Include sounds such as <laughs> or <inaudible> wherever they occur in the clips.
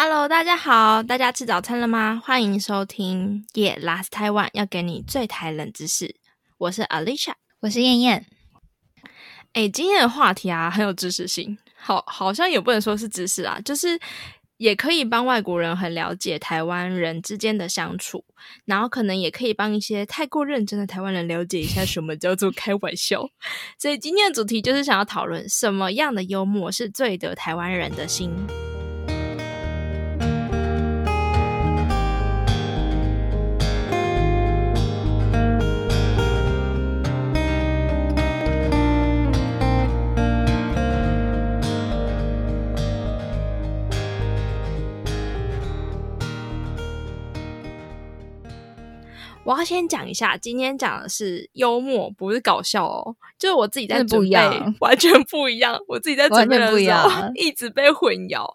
Hello，大家好，大家吃早餐了吗？欢迎收听《Yeah Last Taiwan》，要给你最台冷知识。我是 Alicia，我是燕燕。哎，今天的话题啊，很有知识性，好，好像也不能说是知识啊，就是也可以帮外国人很了解台湾人之间的相处，然后可能也可以帮一些太过认真的台湾人了解一下什么叫做开玩笑。所以今天的主题就是想要讨论什么样的幽默是最得台湾人的心。要先讲一下，今天讲的是幽默，不是搞笑哦。就是我自己在准备，完全不一样。我自己在准备的时候，<laughs> 一直被混淆。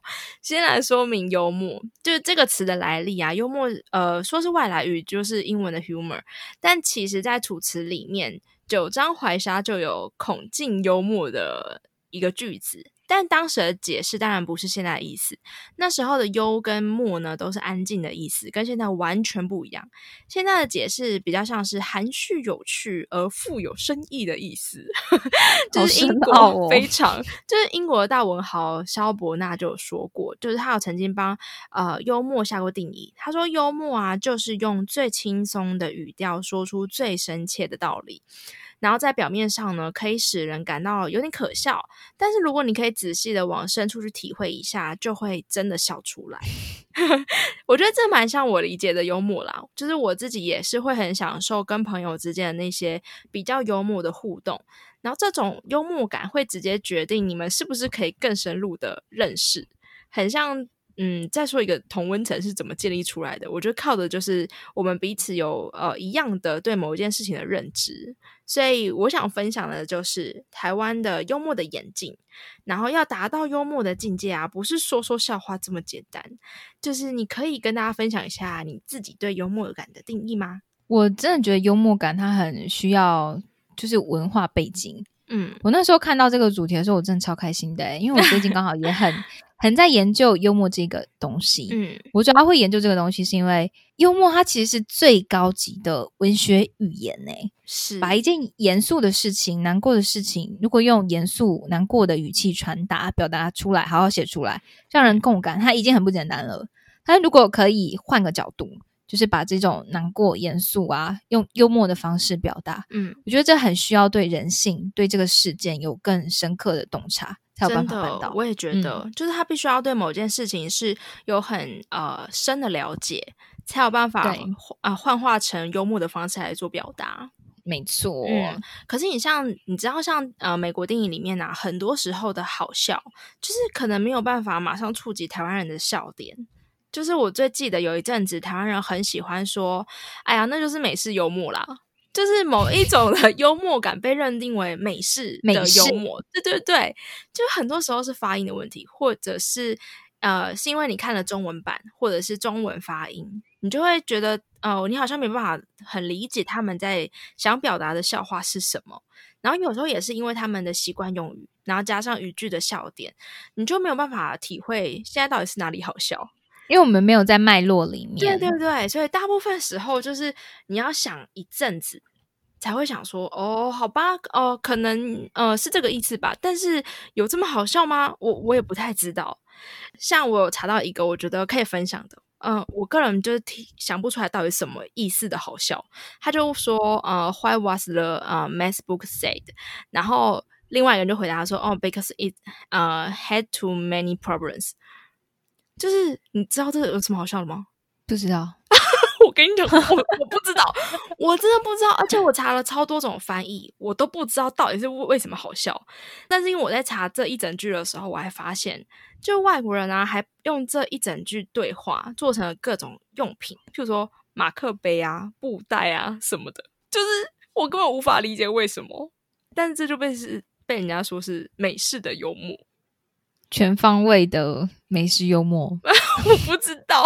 先来说明幽默，就是这个词的来历啊。幽默，呃，说是外来语，就是英文的 humor，但其实在楚辞里面，《九章怀沙》就有孔敬幽默的一个句子。但当时的解释当然不是现在的意思。那时候的幽跟默呢，都是安静的意思，跟现在完全不一样。现在的解释比较像是含蓄有趣而富有深意的意思。<laughs> 就是英国非常，就是英国的大文豪肖伯纳就有说过，就是他有曾经帮呃幽默下过定义。他说幽默啊，就是用最轻松的语调说出最深切的道理。然后在表面上呢，可以使人感到有点可笑，但是如果你可以仔细的往深处去体会一下，就会真的笑出来。<laughs> 我觉得这蛮像我理解的幽默啦，就是我自己也是会很享受跟朋友之间的那些比较幽默的互动，然后这种幽默感会直接决定你们是不是可以更深入的认识，很像。嗯，再说一个同温层是怎么建立出来的？我觉得靠的就是我们彼此有呃一样的对某一件事情的认知。所以我想分享的就是台湾的幽默的演进。然后要达到幽默的境界啊，不是说说笑话这么简单。就是你可以跟大家分享一下你自己对幽默感的定义吗？我真的觉得幽默感它很需要就是文化背景。嗯，我那时候看到这个主题的时候，我真的超开心的，因为我最近刚好也很。很在研究幽默这个东西，嗯，我主要会研究这个东西，是因为幽默它其实是最高级的文学语言呢，是。把一件严肃的事情、难过的事情，如果用严肃、难过的语气传达、表达出来，好好写出来，让人共感，它已经很不简单了。但如果可以换个角度，就是把这种难过、严肃啊，用幽默的方式表达，嗯，我觉得这很需要对人性、对这个事件有更深刻的洞察。才有办法办到，我也觉得，就是他必须要对某件事情是有很呃深的了解，才有办法啊幻化成幽默的方式来做表达。没错，可是你像你知道，像呃美国电影里面啊，很多时候的好笑，就是可能没有办法马上触及台湾人的笑点。就是我最记得有一阵子，台湾人很喜欢说：“哎呀，那就是美式幽默啦。”就是某一种的幽默感被认定为美式的幽默，对对对，就很多时候是发音的问题，或者是呃，是因为你看了中文版，或者是中文发音，你就会觉得哦，你好像没办法很理解他们在想表达的笑话是什么。然后有时候也是因为他们的习惯用语，然后加上语句的笑点，你就没有办法体会现在到底是哪里好笑。因为我们没有在脉络里面，对对对，所以大部分时候就是你要想一阵子才会想说，哦，好吧，哦，可能呃是这个意思吧，但是有这么好笑吗？我我也不太知道。像我有查到一个我觉得可以分享的，嗯，我个人就是想不出来到底什么意思的好笑。他就说，呃，Why was the 呃 math book said？然后另外一个人就回答说，哦，because it 呃 had too many problems。就是你知道这个有什么好笑的吗？不知道。<laughs> 我跟你讲，我我不知道，<laughs> 我真的不知道。而且我查了超多种翻译，我都不知道到底是为什么好笑。但是因为我在查这一整句的时候，我还发现，就外国人啊，还用这一整句对话做成了各种用品，譬如说马克杯啊、布袋啊什么的。就是我根本无法理解为什么，但是这就被是被人家说是美式的幽默。全方位的美食幽默，<laughs> 我不知道，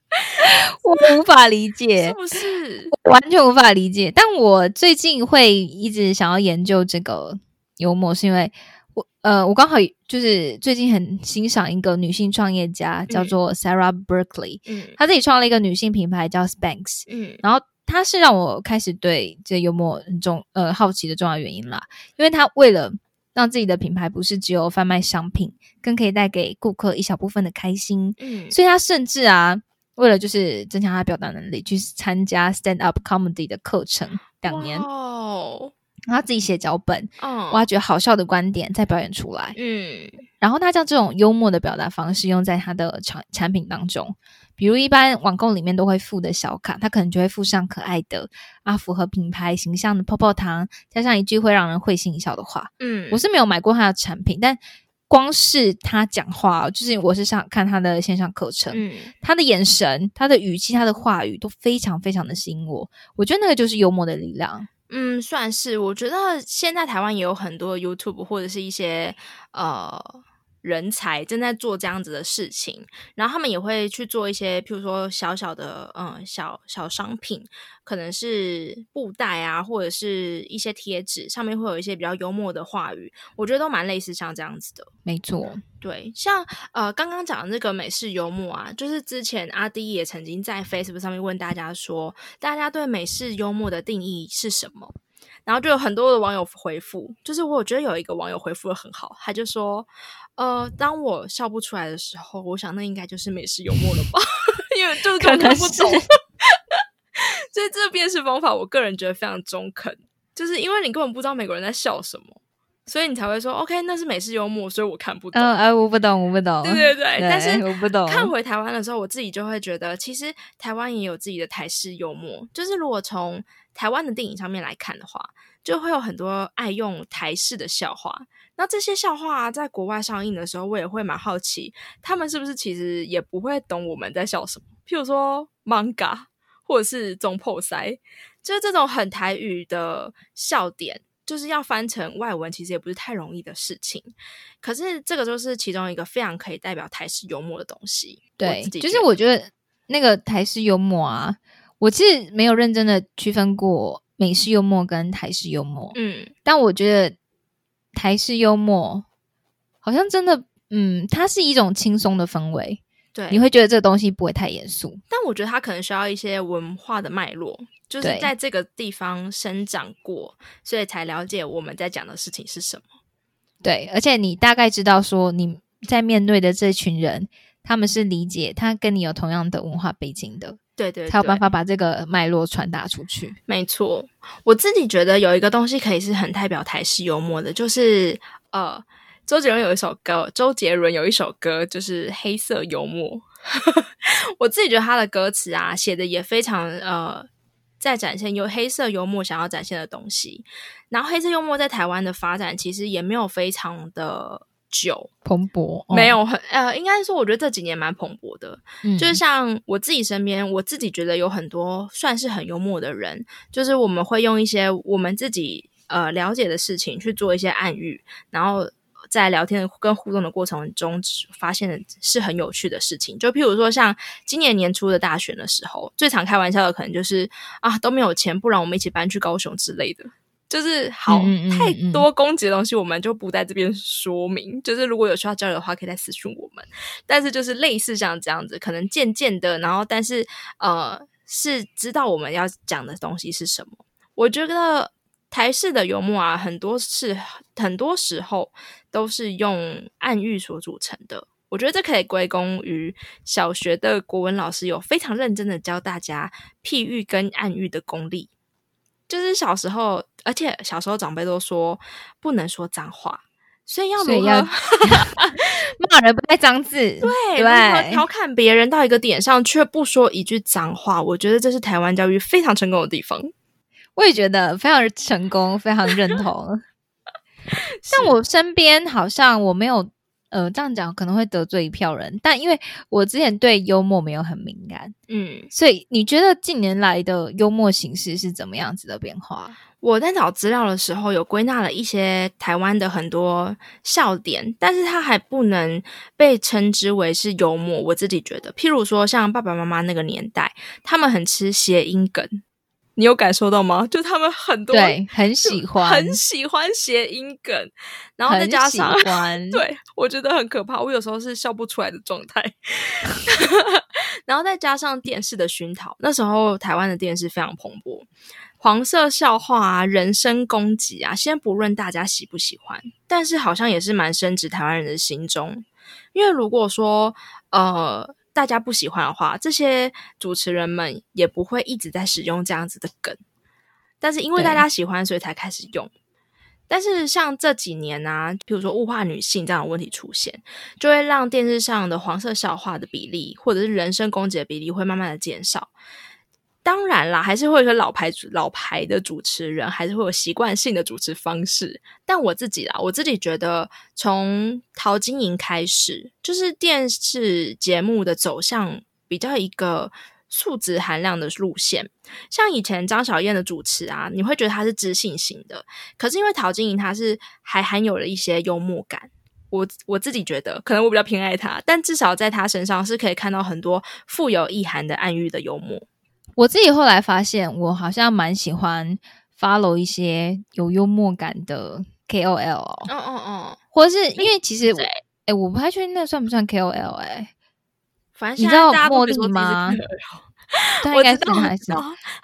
<laughs> 我无法理解，是不是？完全无法理解？但我最近会一直想要研究这个幽默，是因为我呃，我刚好就是最近很欣赏一个女性创业家，叫做 Sarah Berkeley，嗯，她自己创了一个女性品牌叫 Spanx，嗯，然后她是让我开始对这幽默很重呃好奇的重要原因啦，因为她为了让自己的品牌不是只有贩卖商品，更可以带给顾客一小部分的开心，嗯，所以他甚至啊，为了就是增强他表达能力，去参加 stand up comedy 的课程两年哦。然后自己写脚本，挖掘好笑的观点，再表演出来。嗯，然后他将这种幽默的表达方式用在他的产产品当中，比如一般网购里面都会附的小卡，它可能就会附上可爱的啊，符合品牌形象的泡泡糖，加上一句会让人会心一笑的话。嗯，我是没有买过他的产品，但光是他讲话，就是我是上看他的线上课程，嗯，他的眼神、他的语气、他的话语都非常非常的吸引我。我觉得那个就是幽默的力量。嗯，算是。我觉得现在台湾也有很多 YouTube 或者是一些呃。人才正在做这样子的事情，然后他们也会去做一些，譬如说小小的嗯小小商品，可能是布袋啊，或者是一些贴纸，上面会有一些比较幽默的话语，我觉得都蛮类似像这样子的。没错，对，像呃刚刚讲的那个美式幽默啊，就是之前阿迪也曾经在 Facebook 上面问大家说，大家对美式幽默的定义是什么？然后就有很多的网友回复，就是我觉得有一个网友回复的很好，他就说。呃，当我笑不出来的时候，我想那应该就是美式幽默了吧，<laughs> 因为就是看不懂。<laughs> 所以这个辨识方法，我个人觉得非常中肯，就是因为你根本不知道美国人在笑什么，所以你才会说 OK，那是美式幽默，所以我看不懂。嗯，哎，我不懂，我不懂。对对对，但是我不懂。看回台湾的时候，我自己就会觉得，其实台湾也有自己的台式幽默，就是如果从台湾的电影上面来看的话，就会有很多爱用台式的笑话。那这些笑话在国外上映的时候，我也会蛮好奇，他们是不是其实也不会懂我们在笑什么？譬如说 manga 或者是中破塞，就是这种很台语的笑点，就是要翻成外文，其实也不是太容易的事情。可是这个就是其中一个非常可以代表台式幽默的东西。对，就是我觉得那个台式幽默啊，我其实没有认真的区分过美式幽默跟台式幽默。嗯，但我觉得。台式幽默好像真的，嗯，它是一种轻松的氛围，对，你会觉得这个东西不会太严肃。但我觉得它可能需要一些文化的脉络，就是在这个地方生长过，所以才了解我们在讲的事情是什么。对，而且你大概知道说你在面对的这群人，他们是理解他跟你有同样的文化背景的。对对，才有办法把这个脉络传达出去。没错，我自己觉得有一个东西可以是很代表台式幽默的，就是呃，周杰伦有一首歌，周杰伦有一首歌就是《黑色幽默》。<laughs> 我自己觉得他的歌词啊，写的也非常呃，在展现有黑色幽默想要展现的东西。然后，黑色幽默在台湾的发展其实也没有非常的。久蓬勃没有很呃，应该说我觉得这几年蛮蓬勃的。嗯，就是像我自己身边，我自己觉得有很多算是很幽默的人，就是我们会用一些我们自己呃了解的事情去做一些暗喻，然后在聊天跟互动的过程中，发现的是很有趣的事情。就譬如说，像今年年初的大选的时候，最常开玩笑的可能就是啊都没有钱，不然我们一起搬去高雄之类的。就是好太多攻击的东西，我们就不在这边说明。就是如果有需要交流的话，可以再私讯我们。但是就是类似像这样子，可能渐渐的，然后但是呃，是知道我们要讲的东西是什么。我觉得台式的幽默啊，很多是很多时候都是用暗喻所组成的。我觉得这可以归功于小学的国文老师有非常认真的教大家譬喻跟暗喻的功力。就是小时候，而且小时候长辈都说不能说脏话，所以要如何 <laughs> <laughs> 骂人不带脏字？对，如何调侃别人到一个点上却不说一句脏话？我觉得这是台湾教育非常成功的地方。我也觉得非常成功，非常认同。<laughs> 但我身边好像我没有。呃，这样讲可能会得罪一票人，但因为我之前对幽默没有很敏感，嗯，所以你觉得近年来的幽默形式是怎么样子的变化？我在找资料的时候有归纳了一些台湾的很多笑点，但是它还不能被称之为是幽默。我自己觉得，譬如说像爸爸妈妈那个年代，他们很吃谐音梗。你有感受到吗？就他们很多对很喜欢，很喜欢谐音梗，然后再加上 <laughs> 对我觉得很可怕，我有时候是笑不出来的状态。<laughs> 然后再加上电视的熏陶，那时候台湾的电视非常蓬勃，黄色笑话啊、人身攻击啊，先不论大家喜不喜欢，但是好像也是蛮深植台湾人的心中。因为如果说呃。大家不喜欢的话，这些主持人们也不会一直在使用这样子的梗。但是因为大家喜欢，所以才开始用。但是像这几年啊，比如说物化女性这样的问题出现，就会让电视上的黄色笑话的比例，或者是人身攻击的比例会慢慢的减少。当然啦，还是会有老牌老牌的主持人，还是会有习惯性的主持方式。但我自己啦，我自己觉得，从陶晶莹开始，就是电视节目的走向比较一个素质含量的路线。像以前张小燕的主持啊，你会觉得她是知性型的，可是因为陶晶莹她是还含有了一些幽默感。我我自己觉得，可能我比较偏爱她，但至少在她身上是可以看到很多富有意涵的暗喻的幽默。我自己后来发现，我好像蛮喜欢 follow 一些有幽默感的 KOL。哦哦哦，或者是因为其实，哎，我不太确定那算不算 KOL。哎，反正你知道茉莉吗？他应该是还是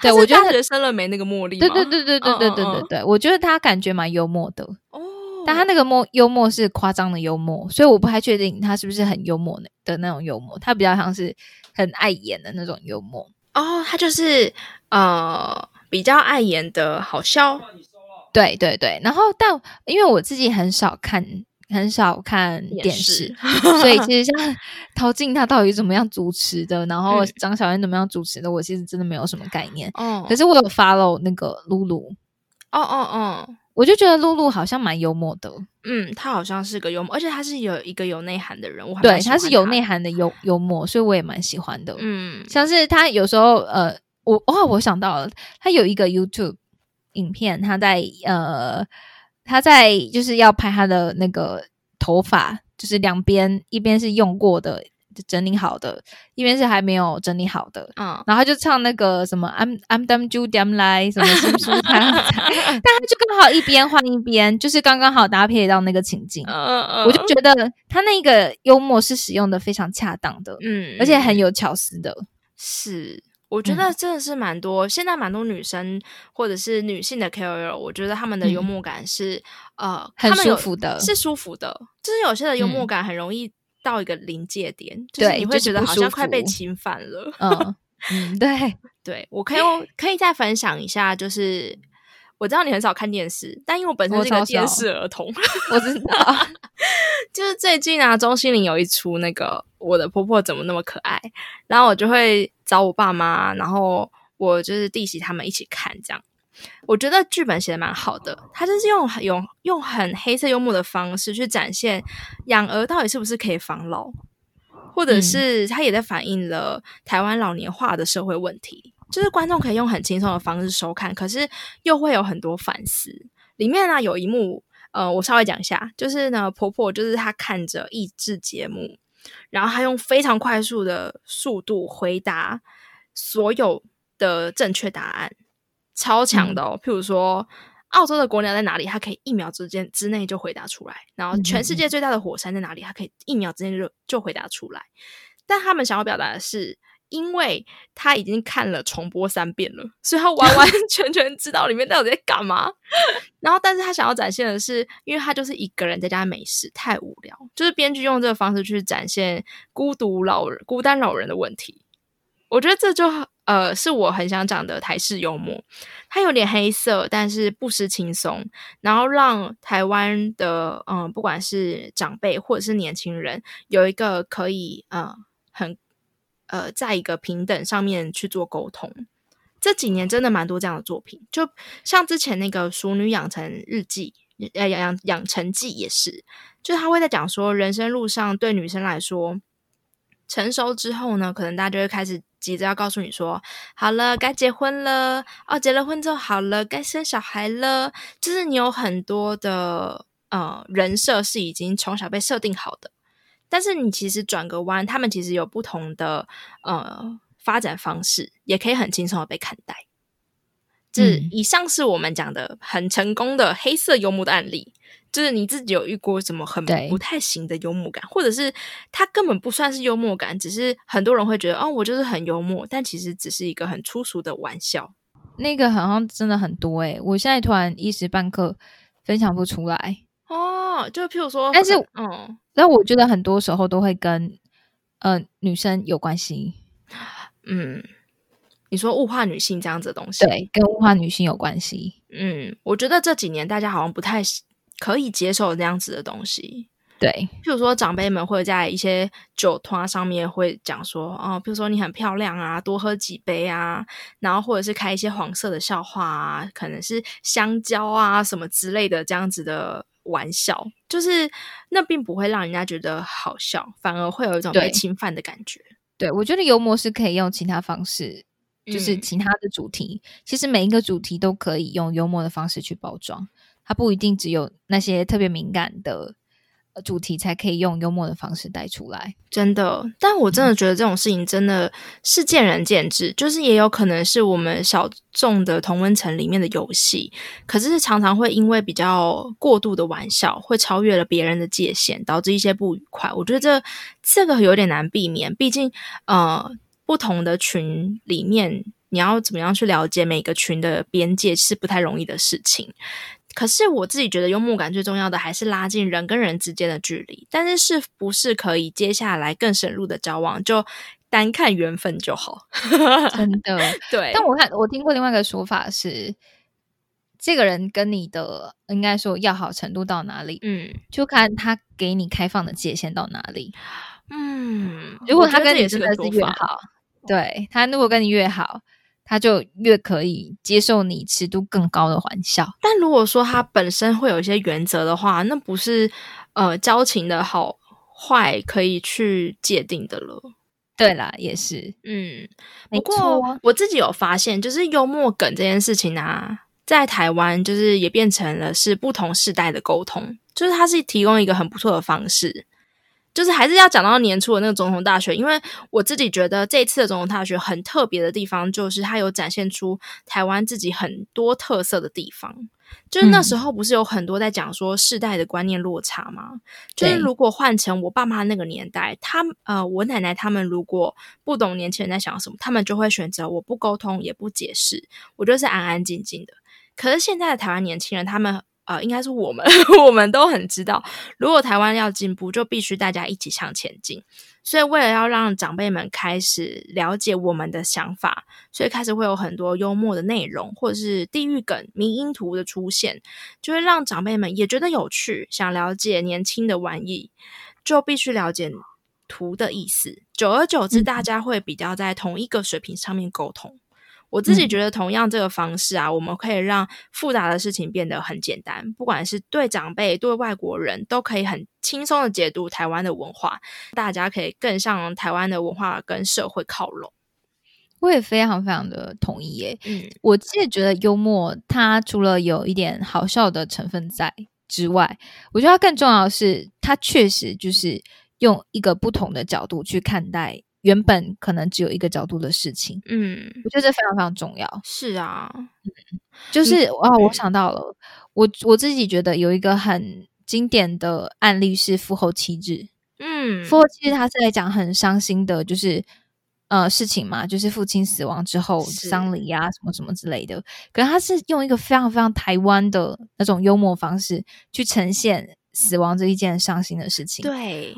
对，我觉得学生了没那个茉莉。对对对对对对对对对，我觉得他感觉蛮幽默的。哦，但他那个默幽默是夸张的幽默，所以我不太确定他是不是很幽默的的那种幽默。他比较像是很爱演的那种幽默。哦，他就是呃比较爱演的好笑，对对对。然后，但因为我自己很少看很少看电视，所以其实像陶静他到底怎么样主持的，然后张小燕怎么样主持的，我其实真的没有什么概念。哦，可是我有 follow 那个露露。哦哦哦。我就觉得露露好像蛮幽默的，嗯，她好像是个幽默，而且她是有一个有内涵的人物，对，她是有内涵的幽幽默，所以我也蛮喜欢的。嗯，像是她有时候，呃，我哦，我想到了，她有一个 YouTube 影片，她在呃，她在就是要拍她的那个头发，就是两边一边是用过的。整理好的，一边是还没有整理好的，嗯，然后就唱那个什么 I'm I'm to them 来什么什么什么，<laughs> 但他就刚好一边换一边，就是刚刚好搭配到那个情境，嗯嗯，我就觉得他那个幽默是使用的非常恰当的，嗯，而且很有巧思的，是，我觉得真的是蛮多，现在蛮多女生或者是女性的 KOL，我觉得他们的幽默感是呃很舒服的，是舒服的，就是有些的幽默感很容易。到一个临界点，就是你会觉得好像快被侵犯了。<laughs> 嗯嗯，对 <laughs> 对，我可以可以再分享一下，就是我知道你很少看电视，但因为我本身是个电视儿童，<laughs> 我知道。就是最近啊，钟欣凌有一出那个《我的婆婆怎么那么可爱》，然后我就会找我爸妈，然后我就是弟媳他们一起看这样。我觉得剧本写的蛮好的，他就是用用用很黑色幽默的方式去展现养儿到底是不是可以防老，或者是他也在反映了台湾老年化的社会问题。就是观众可以用很轻松的方式收看，可是又会有很多反思。里面呢有一幕，呃，我稍微讲一下，就是呢婆婆就是她看着益智节目，然后她用非常快速的速度回答所有的正确答案。超强的哦，譬如说，澳洲的国鸟在哪里？它可以一秒之间之内就回答出来。然后，全世界最大的火山在哪里？它可以一秒之间就就回答出来。但他们想要表达的是，因为他已经看了重播三遍了，所以他完完 <laughs> 全全知道里面到底在干嘛。然后，但是他想要展现的是，因为他就是一个人在家没事，太无聊，就是编剧用这个方式去展现孤独老人、孤单老人的问题。我觉得这就呃是我很想讲的台式幽默，它有点黑色，但是不失轻松，然后让台湾的嗯不管是长辈或者是年轻人有一个可以呃很呃在一个平等上面去做沟通。这几年真的蛮多这样的作品，就像之前那个《熟女养成日记》呃养养养成记也是，就他会在讲说人生路上对女生来说。成熟之后呢，可能大家就会开始急着要告诉你说：“好了，该结婚了哦，结了婚之后好了，该生小孩了。”就是你有很多的呃人设是已经从小被设定好的，但是你其实转个弯，他们其实有不同的呃发展方式，也可以很轻松的被看待。这以上是我们讲的很成功的黑色幽默的案例。就是你自己有遇过什么很不太行的幽默感，或者是他根本不算是幽默感，只是很多人会觉得哦，我就是很幽默，但其实只是一个很粗俗的玩笑。那个好像真的很多诶，我现在突然一时半刻分享不出来哦。就譬如说，但是嗯，但我觉得很多时候都会跟呃女生有关系。嗯，你说物化女性这样子的东西，对，跟物化女性有关系。嗯，我觉得这几年大家好像不太。可以接受那样子的东西，对，譬如说长辈们会在一些酒托上面会讲说，哦，譬如说你很漂亮啊，多喝几杯啊，然后或者是开一些黄色的笑话啊，可能是香蕉啊什么之类的这样子的玩笑，就是那并不会让人家觉得好笑，反而会有一种被侵犯的感觉。对我觉得幽默是可以用其他方式，就是其他的主题，其实每一个主题都可以用幽默的方式去包装。它不一定只有那些特别敏感的主题才可以用幽默的方式带出来，真的。但我真的觉得这种事情真的是见仁见智，就是也有可能是我们小众的同温层里面的游戏，可是常常会因为比较过度的玩笑，会超越了别人的界限，导致一些不愉快。我觉得这这个有点难避免，毕竟呃，不同的群里面，你要怎么样去了解每个群的边界是不太容易的事情。可是我自己觉得幽默感最重要的还是拉近人跟人之间的距离，但是是不是可以接下来更深入的交往，就单看缘分就好。真的，对。但我看我听过另外一个说法是，这个人跟你的应该说要好程度到哪里，嗯，就看他给你开放的界限到哪里。嗯，如果他跟你真的是越好，对他如果跟你越好。他就越可以接受你尺度更高的玩笑，但如果说他本身会有一些原则的话，那不是呃交情的好坏可以去界定的了。对啦，也是，嗯，不过我自己有发现，就是幽默梗这件事情啊，在台湾就是也变成了是不同世代的沟通，就是它是提供一个很不错的方式。就是还是要讲到年初的那个总统大选，因为我自己觉得这一次的总统大选很特别的地方，就是它有展现出台湾自己很多特色的地方。就是那时候不是有很多在讲说世代的观念落差吗？就是如果换成我爸妈那个年代，他呃，我奶奶他们如果不懂年轻人在想什么，他们就会选择我不沟通也不解释，我就是安安静静的。可是现在的台湾年轻人，他们。呃，应该是我们，<laughs> 我们都很知道，如果台湾要进步，就必须大家一起向前进。所以，为了要让长辈们开始了解我们的想法，所以开始会有很多幽默的内容，或者是地域梗、迷因图的出现，就会让长辈们也觉得有趣，想了解年轻的玩意，就必须了解图的意思。久而久之，大家会比较在同一个水平上面沟通。我自己觉得，同样这个方式啊，我们可以让复杂的事情变得很简单。不管是对长辈、对外国人，都可以很轻松的解读台湾的文化，大家可以更向台湾的文化跟社会靠拢。我也非常非常的同意耶。嗯，我自己觉得幽默，它除了有一点好笑的成分在之外，我觉得它更重要的是，它确实就是用一个不同的角度去看待。原本可能只有一个角度的事情，嗯，我觉得这非常非常重要。是啊，就是啊，我想到了，我我自己觉得有一个很经典的案例是父后七日。嗯，父后七日他是在讲很伤心的，就是呃事情嘛，就是父亲死亡之后丧礼呀，什么什么之类的。可是他是用一个非常非常台湾的那种幽默方式去呈现死亡这一件伤心的事情。对。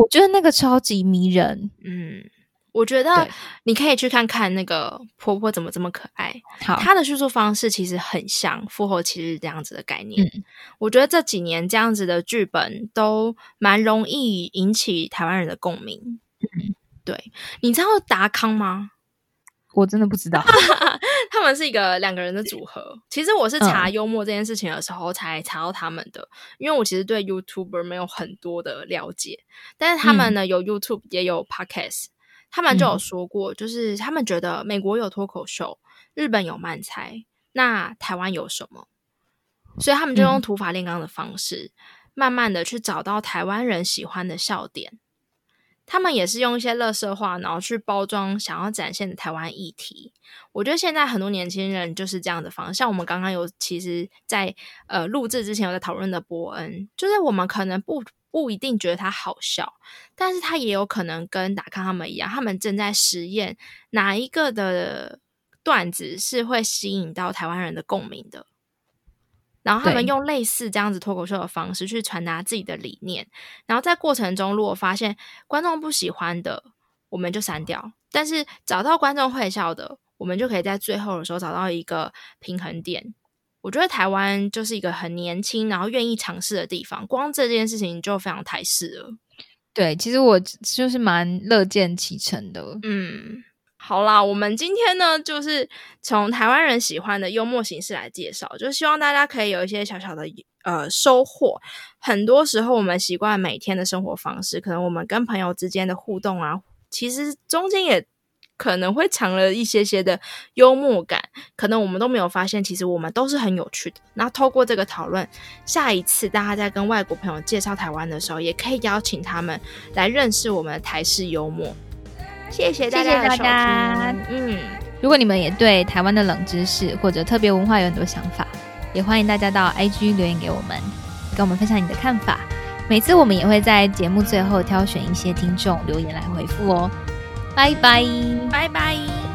我觉得那个超级迷人，嗯，我觉得你可以去看看那个婆婆怎么这么可爱。好，她的叙述方式其实很像复活骑士这样子的概念。嗯，我觉得这几年这样子的剧本都蛮容易引起台湾人的共鸣。嗯，对，你知道达康吗？<laughs> 我真的不知道，<laughs> 他们是一个两个人的组合。其实我是查幽默这件事情的时候才查到他们的，因为我其实对 YouTuber 没有很多的了解。但是他们呢有 YouTube 也有 Podcast，他们就有说过，就是他们觉得美国有脱口秀，日本有漫才，那台湾有什么？所以他们就用土法炼钢的方式，慢慢的去找到台湾人喜欢的笑点。他们也是用一些乐色话，然后去包装想要展现的台湾议题。我觉得现在很多年轻人就是这样的方式。像我们刚刚有其实，在呃录制之前有在讨论的伯恩，就是我们可能不不一定觉得他好笑，但是他也有可能跟达康他们一样，他们正在实验哪一个的段子是会吸引到台湾人的共鸣的。然后他们用类似这样子脱口秀的方式去传达自己的理念，然后在过程中如果发现观众不喜欢的，我们就删掉；但是找到观众会笑的，我们就可以在最后的时候找到一个平衡点。我觉得台湾就是一个很年轻，然后愿意尝试的地方，光这件事情就非常台式了。对，其实我就是蛮乐见其成的。嗯。好啦，我们今天呢，就是从台湾人喜欢的幽默形式来介绍，就希望大家可以有一些小小的呃收获。很多时候，我们习惯每天的生活方式，可能我们跟朋友之间的互动啊，其实中间也可能会藏了一些些的幽默感，可能我们都没有发现，其实我们都是很有趣的。那透过这个讨论，下一次大家在跟外国朋友介绍台湾的时候，也可以邀请他们来认识我们的台式幽默。谢谢大家，谢谢大家。嗯，如果你们也对台湾的冷知识或者特别文化有很多想法，也欢迎大家到 IG 留言给我们，跟我们分享你的看法。每次我们也会在节目最后挑选一些听众留言来回复哦。拜拜，拜拜。